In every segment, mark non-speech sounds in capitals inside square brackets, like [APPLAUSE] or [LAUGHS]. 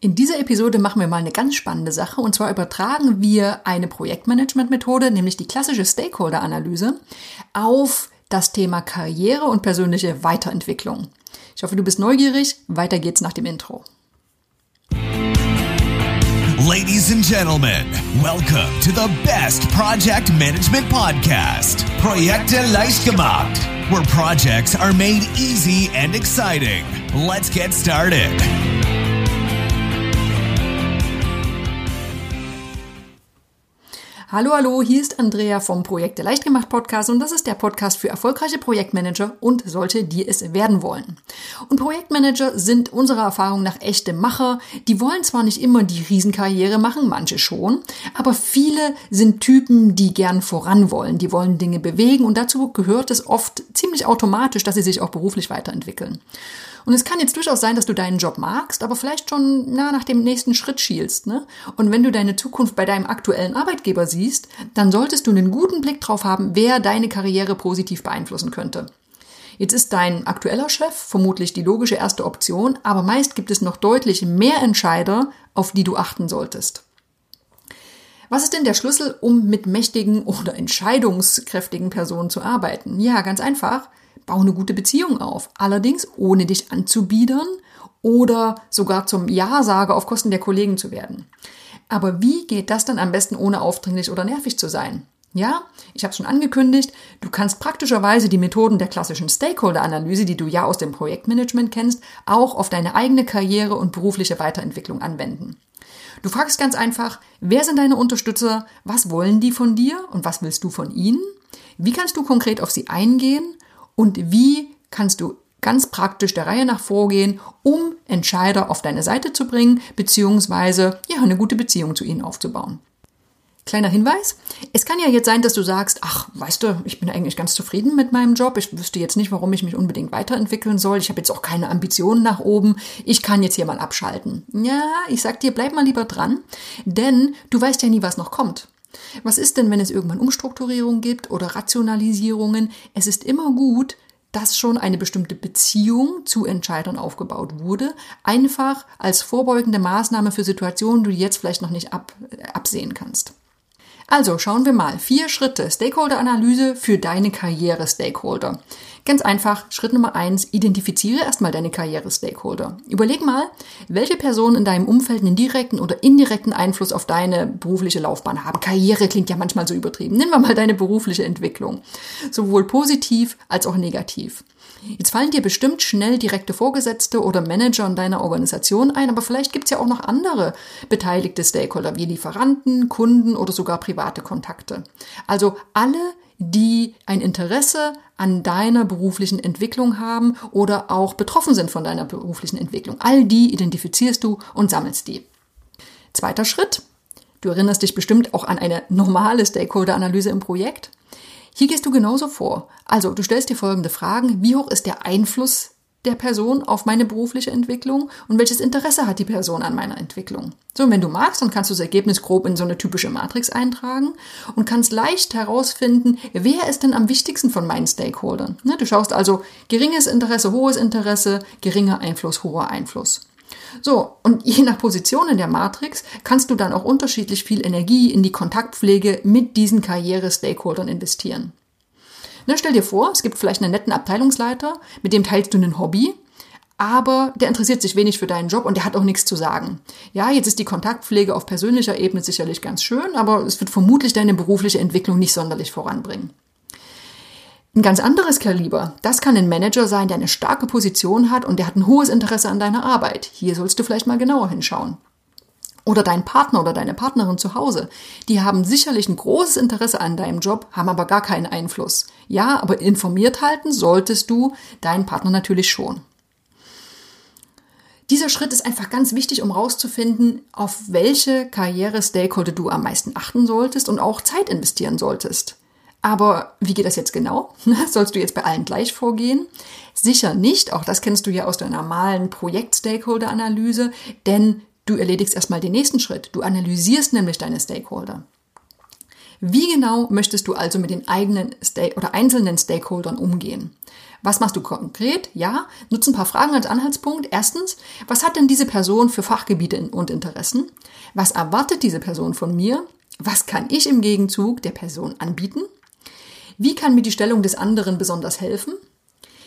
In dieser Episode machen wir mal eine ganz spannende Sache und zwar übertragen wir eine Projektmanagement-Methode, nämlich die klassische Stakeholder-Analyse, auf das Thema Karriere und persönliche Weiterentwicklung. Ich hoffe, du bist neugierig. Weiter geht's nach dem Intro. Ladies and gentlemen, welcome to the best project management podcast, Projekte leicht gemacht, where projects are made easy and exciting. Let's get started. Hallo, hallo, hier ist Andrea vom Projekte leicht gemacht Podcast und das ist der Podcast für erfolgreiche Projektmanager und solche, die es werden wollen. Und Projektmanager sind unserer Erfahrung nach echte Macher. Die wollen zwar nicht immer die Riesenkarriere machen, manche schon, aber viele sind Typen, die gern voran wollen. Die wollen Dinge bewegen und dazu gehört es oft ziemlich automatisch, dass sie sich auch beruflich weiterentwickeln. Und es kann jetzt durchaus sein, dass du deinen Job magst, aber vielleicht schon na, nach dem nächsten Schritt schielst. Ne? Und wenn du deine Zukunft bei deinem aktuellen Arbeitgeber siehst, dann solltest du einen guten Blick drauf haben, wer deine Karriere positiv beeinflussen könnte. Jetzt ist dein aktueller Chef vermutlich die logische erste Option, aber meist gibt es noch deutlich mehr Entscheider, auf die du achten solltest. Was ist denn der Schlüssel, um mit mächtigen oder entscheidungskräftigen Personen zu arbeiten? Ja, ganz einfach. Bau eine gute Beziehung auf. Allerdings ohne dich anzubiedern oder sogar zum Ja-Sager auf Kosten der Kollegen zu werden. Aber wie geht das dann am besten ohne aufdringlich oder nervig zu sein? Ja, ich habe schon angekündigt, du kannst praktischerweise die Methoden der klassischen Stakeholder-Analyse, die du ja aus dem Projektmanagement kennst, auch auf deine eigene Karriere und berufliche Weiterentwicklung anwenden. Du fragst ganz einfach, wer sind deine Unterstützer, was wollen die von dir und was willst du von ihnen? Wie kannst du konkret auf sie eingehen und wie kannst du ganz praktisch der Reihe nach vorgehen, um Entscheider auf deine Seite zu bringen, beziehungsweise ja, eine gute Beziehung zu ihnen aufzubauen. Kleiner Hinweis. Es kann ja jetzt sein, dass du sagst, ach, weißt du, ich bin eigentlich ganz zufrieden mit meinem Job. Ich wüsste jetzt nicht, warum ich mich unbedingt weiterentwickeln soll. Ich habe jetzt auch keine Ambitionen nach oben. Ich kann jetzt hier mal abschalten. Ja, ich sag dir, bleib mal lieber dran, denn du weißt ja nie, was noch kommt. Was ist denn, wenn es irgendwann Umstrukturierungen gibt oder Rationalisierungen? Es ist immer gut, dass schon eine bestimmte Beziehung zu Entscheidern aufgebaut wurde, einfach als vorbeugende Maßnahme für Situationen, die du jetzt vielleicht noch nicht ab, absehen kannst. Also schauen wir mal. Vier Schritte Stakeholder-Analyse für deine Karriere-Stakeholder. Ganz einfach, Schritt Nummer eins, identifiziere erstmal deine Karriere-Stakeholder. Überleg mal, welche Personen in deinem Umfeld einen direkten oder indirekten Einfluss auf deine berufliche Laufbahn haben. Karriere klingt ja manchmal so übertrieben. Wir mal deine berufliche Entwicklung. Sowohl positiv als auch negativ. Jetzt fallen dir bestimmt schnell direkte Vorgesetzte oder Manager in deiner Organisation ein, aber vielleicht gibt es ja auch noch andere beteiligte Stakeholder wie Lieferanten, Kunden oder sogar private Kontakte. Also alle, die ein Interesse an deiner beruflichen Entwicklung haben oder auch betroffen sind von deiner beruflichen Entwicklung. All die identifizierst du und sammelst die. Zweiter Schritt. Du erinnerst dich bestimmt auch an eine normale Stakeholder-Analyse im Projekt. Hier gehst du genauso vor. Also, du stellst dir folgende Fragen. Wie hoch ist der Einfluss der Person auf meine berufliche Entwicklung und welches Interesse hat die Person an meiner Entwicklung. So, und wenn du magst, dann kannst du das Ergebnis grob in so eine typische Matrix eintragen und kannst leicht herausfinden, wer ist denn am wichtigsten von meinen Stakeholdern. Ne, du schaust also geringes Interesse, hohes Interesse, geringer Einfluss, hoher Einfluss. So, und je nach Position in der Matrix kannst du dann auch unterschiedlich viel Energie in die Kontaktpflege mit diesen Karriere-Stakeholdern investieren. Na, stell dir vor, es gibt vielleicht einen netten Abteilungsleiter, mit dem teilst du ein Hobby, aber der interessiert sich wenig für deinen Job und der hat auch nichts zu sagen. Ja, jetzt ist die Kontaktpflege auf persönlicher Ebene sicherlich ganz schön, aber es wird vermutlich deine berufliche Entwicklung nicht sonderlich voranbringen. Ein ganz anderes Kaliber, das kann ein Manager sein, der eine starke Position hat und der hat ein hohes Interesse an deiner Arbeit. Hier sollst du vielleicht mal genauer hinschauen. Oder dein Partner oder deine Partnerin zu Hause. Die haben sicherlich ein großes Interesse an deinem Job, haben aber gar keinen Einfluss. Ja, aber informiert halten solltest du deinen Partner natürlich schon. Dieser Schritt ist einfach ganz wichtig, um herauszufinden, auf welche Karriere-Stakeholder du am meisten achten solltest und auch Zeit investieren solltest. Aber wie geht das jetzt genau? [LAUGHS] Sollst du jetzt bei allen gleich vorgehen? Sicher nicht. Auch das kennst du ja aus der normalen Projekt-Stakeholder-Analyse, denn du erledigst erstmal den nächsten Schritt. Du analysierst nämlich deine Stakeholder. Wie genau möchtest du also mit den eigenen Stake oder einzelnen Stakeholdern umgehen? Was machst du konkret? Ja, nutze ein paar Fragen als Anhaltspunkt. Erstens, was hat denn diese Person für Fachgebiete und Interessen? Was erwartet diese Person von mir? Was kann ich im Gegenzug der Person anbieten? Wie kann mir die Stellung des anderen besonders helfen?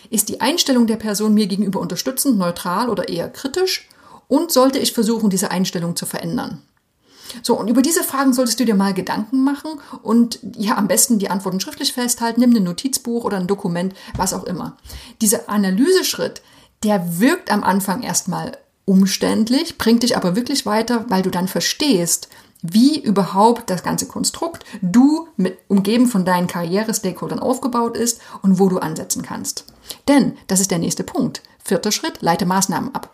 Ist die Einstellung der Person mir gegenüber unterstützend, neutral oder eher kritisch? Und sollte ich versuchen, diese Einstellung zu verändern? So, und über diese Fragen solltest du dir mal Gedanken machen und ja, am besten die Antworten schriftlich festhalten, nimm ein Notizbuch oder ein Dokument, was auch immer. Dieser Analyseschritt, der wirkt am Anfang erstmal umständlich, bringt dich aber wirklich weiter, weil du dann verstehst, wie überhaupt das ganze Konstrukt du mit umgeben von deinen Karriere-Stakeholdern aufgebaut ist und wo du ansetzen kannst. Denn das ist der nächste Punkt. Vierter Schritt, leite Maßnahmen ab.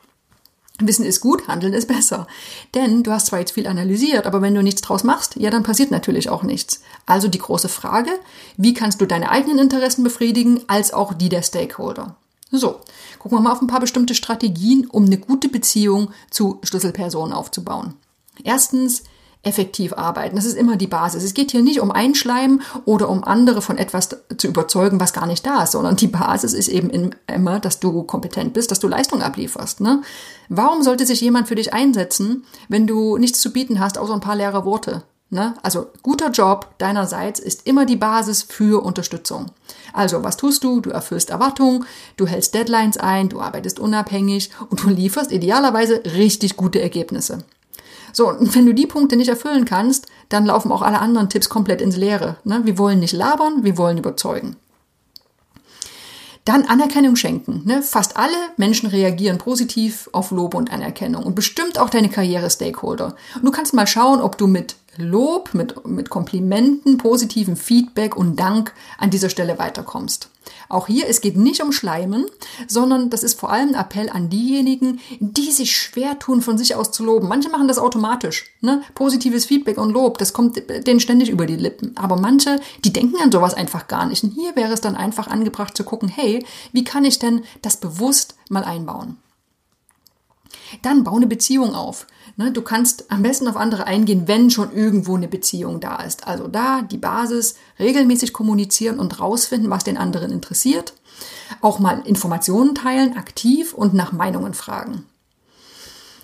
Wissen ist gut, Handeln ist besser. Denn du hast zwar jetzt viel analysiert, aber wenn du nichts draus machst, ja, dann passiert natürlich auch nichts. Also die große Frage, wie kannst du deine eigenen Interessen befriedigen, als auch die der Stakeholder? So, gucken wir mal auf ein paar bestimmte Strategien, um eine gute Beziehung zu Schlüsselpersonen aufzubauen. Erstens, effektiv arbeiten. Das ist immer die Basis. Es geht hier nicht um Einschleimen oder um andere von etwas zu überzeugen, was gar nicht da ist, sondern die Basis ist eben immer, dass du kompetent bist, dass du Leistung ablieferst. Ne? Warum sollte sich jemand für dich einsetzen, wenn du nichts zu bieten hast, außer ein paar leere Worte? Ne? Also guter Job deinerseits ist immer die Basis für Unterstützung. Also was tust du? Du erfüllst Erwartungen, du hältst Deadlines ein, du arbeitest unabhängig und du lieferst idealerweise richtig gute Ergebnisse. So, und wenn du die Punkte nicht erfüllen kannst, dann laufen auch alle anderen Tipps komplett ins Leere. Ne? Wir wollen nicht labern, wir wollen überzeugen. Dann Anerkennung schenken. Ne? Fast alle Menschen reagieren positiv auf Lob und Anerkennung und bestimmt auch deine Karriere-Stakeholder. Du kannst mal schauen, ob du mit Lob, mit, mit Komplimenten, positiven Feedback und Dank an dieser Stelle weiterkommst. Auch hier, es geht nicht um Schleimen, sondern das ist vor allem ein Appell an diejenigen, die sich schwer tun, von sich aus zu loben. Manche machen das automatisch. Ne? Positives Feedback und Lob, das kommt denen ständig über die Lippen. Aber manche, die denken an sowas einfach gar nicht. Und hier wäre es dann einfach angebracht zu gucken, hey, wie kann ich denn das bewusst mal einbauen? Dann bau eine Beziehung auf. Ne, du kannst am besten auf andere eingehen, wenn schon irgendwo eine Beziehung da ist. Also da die Basis, regelmäßig kommunizieren und rausfinden, was den anderen interessiert. Auch mal Informationen teilen, aktiv und nach Meinungen fragen.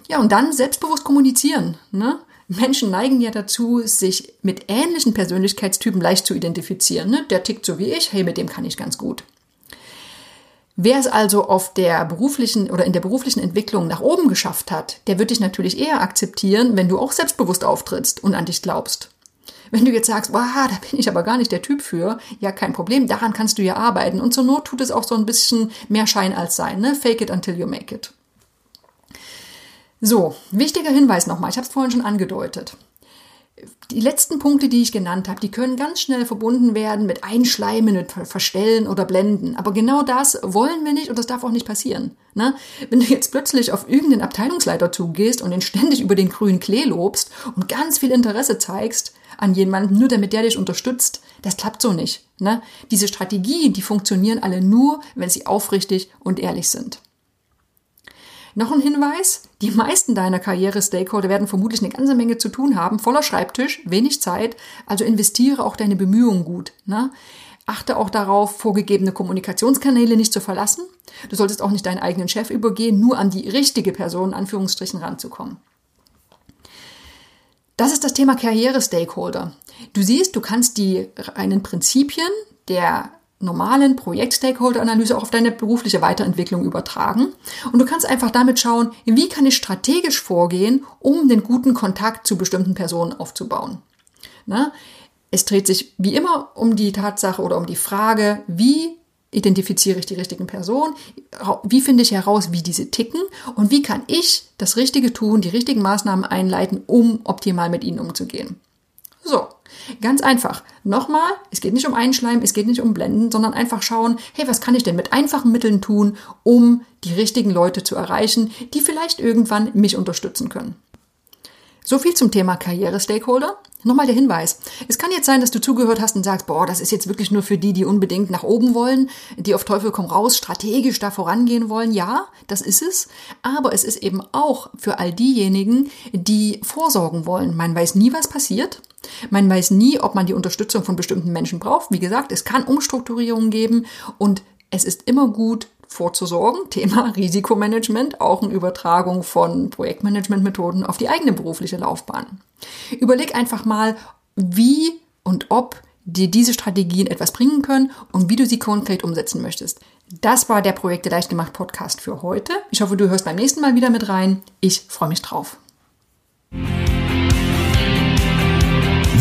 Ja, und dann selbstbewusst kommunizieren. Ne? Menschen neigen ja dazu, sich mit ähnlichen Persönlichkeitstypen leicht zu identifizieren. Ne? Der tickt so wie ich, hey, mit dem kann ich ganz gut. Wer es also auf der beruflichen oder in der beruflichen Entwicklung nach oben geschafft hat, der wird dich natürlich eher akzeptieren, wenn du auch selbstbewusst auftrittst und an dich glaubst. Wenn du jetzt sagst, wow, da bin ich aber gar nicht der Typ für, ja, kein Problem, daran kannst du ja arbeiten. Und zur Not tut es auch so ein bisschen mehr Schein als Sein, ne? Fake it until you make it. So, wichtiger Hinweis nochmal, ich habe es vorhin schon angedeutet die letzten Punkte, die ich genannt habe, die können ganz schnell verbunden werden mit Einschleimen, mit Verstellen oder Blenden. Aber genau das wollen wir nicht und das darf auch nicht passieren. Ne? Wenn du jetzt plötzlich auf irgendeinen Abteilungsleiter zugehst und ihn ständig über den grünen Klee lobst und ganz viel Interesse zeigst an jemanden, nur damit der dich unterstützt, das klappt so nicht. Ne? Diese Strategien, die funktionieren alle nur, wenn sie aufrichtig und ehrlich sind. Noch ein Hinweis, die meisten deiner Karriere-Stakeholder werden vermutlich eine ganze Menge zu tun haben, voller Schreibtisch, wenig Zeit, also investiere auch deine Bemühungen gut. Ne? Achte auch darauf, vorgegebene Kommunikationskanäle nicht zu verlassen. Du solltest auch nicht deinen eigenen Chef übergehen, nur an die richtige Person, in Anführungsstrichen, ranzukommen. Das ist das Thema Karriere-Stakeholder. Du siehst, du kannst die reinen Prinzipien der normalen Projekt-Stakeholder-Analyse auch auf deine berufliche Weiterentwicklung übertragen. Und du kannst einfach damit schauen, wie kann ich strategisch vorgehen, um den guten Kontakt zu bestimmten Personen aufzubauen. Na, es dreht sich wie immer um die Tatsache oder um die Frage, wie identifiziere ich die richtigen Personen, wie finde ich heraus, wie diese ticken und wie kann ich das Richtige tun, die richtigen Maßnahmen einleiten, um optimal mit ihnen umzugehen. So, Ganz einfach. Nochmal, es geht nicht um Einschleim, es geht nicht um Blenden, sondern einfach schauen, hey, was kann ich denn mit einfachen Mitteln tun, um die richtigen Leute zu erreichen, die vielleicht irgendwann mich unterstützen können. So viel zum Thema Karriere-Stakeholder. Nochmal der Hinweis. Es kann jetzt sein, dass du zugehört hast und sagst, boah, das ist jetzt wirklich nur für die, die unbedingt nach oben wollen, die auf Teufel komm raus, strategisch da vorangehen wollen. Ja, das ist es. Aber es ist eben auch für all diejenigen, die vorsorgen wollen. Man weiß nie, was passiert. Man weiß nie, ob man die Unterstützung von bestimmten Menschen braucht. Wie gesagt, es kann Umstrukturierungen geben und es ist immer gut vorzusorgen. [LAUGHS] Thema Risikomanagement, auch eine Übertragung von Projektmanagementmethoden auf die eigene berufliche Laufbahn. Überleg einfach mal, wie und ob dir diese Strategien etwas bringen können und wie du sie konkret umsetzen möchtest. Das war der Projekte leicht gemacht Podcast für heute. Ich hoffe, du hörst beim nächsten Mal wieder mit rein. Ich freue mich drauf.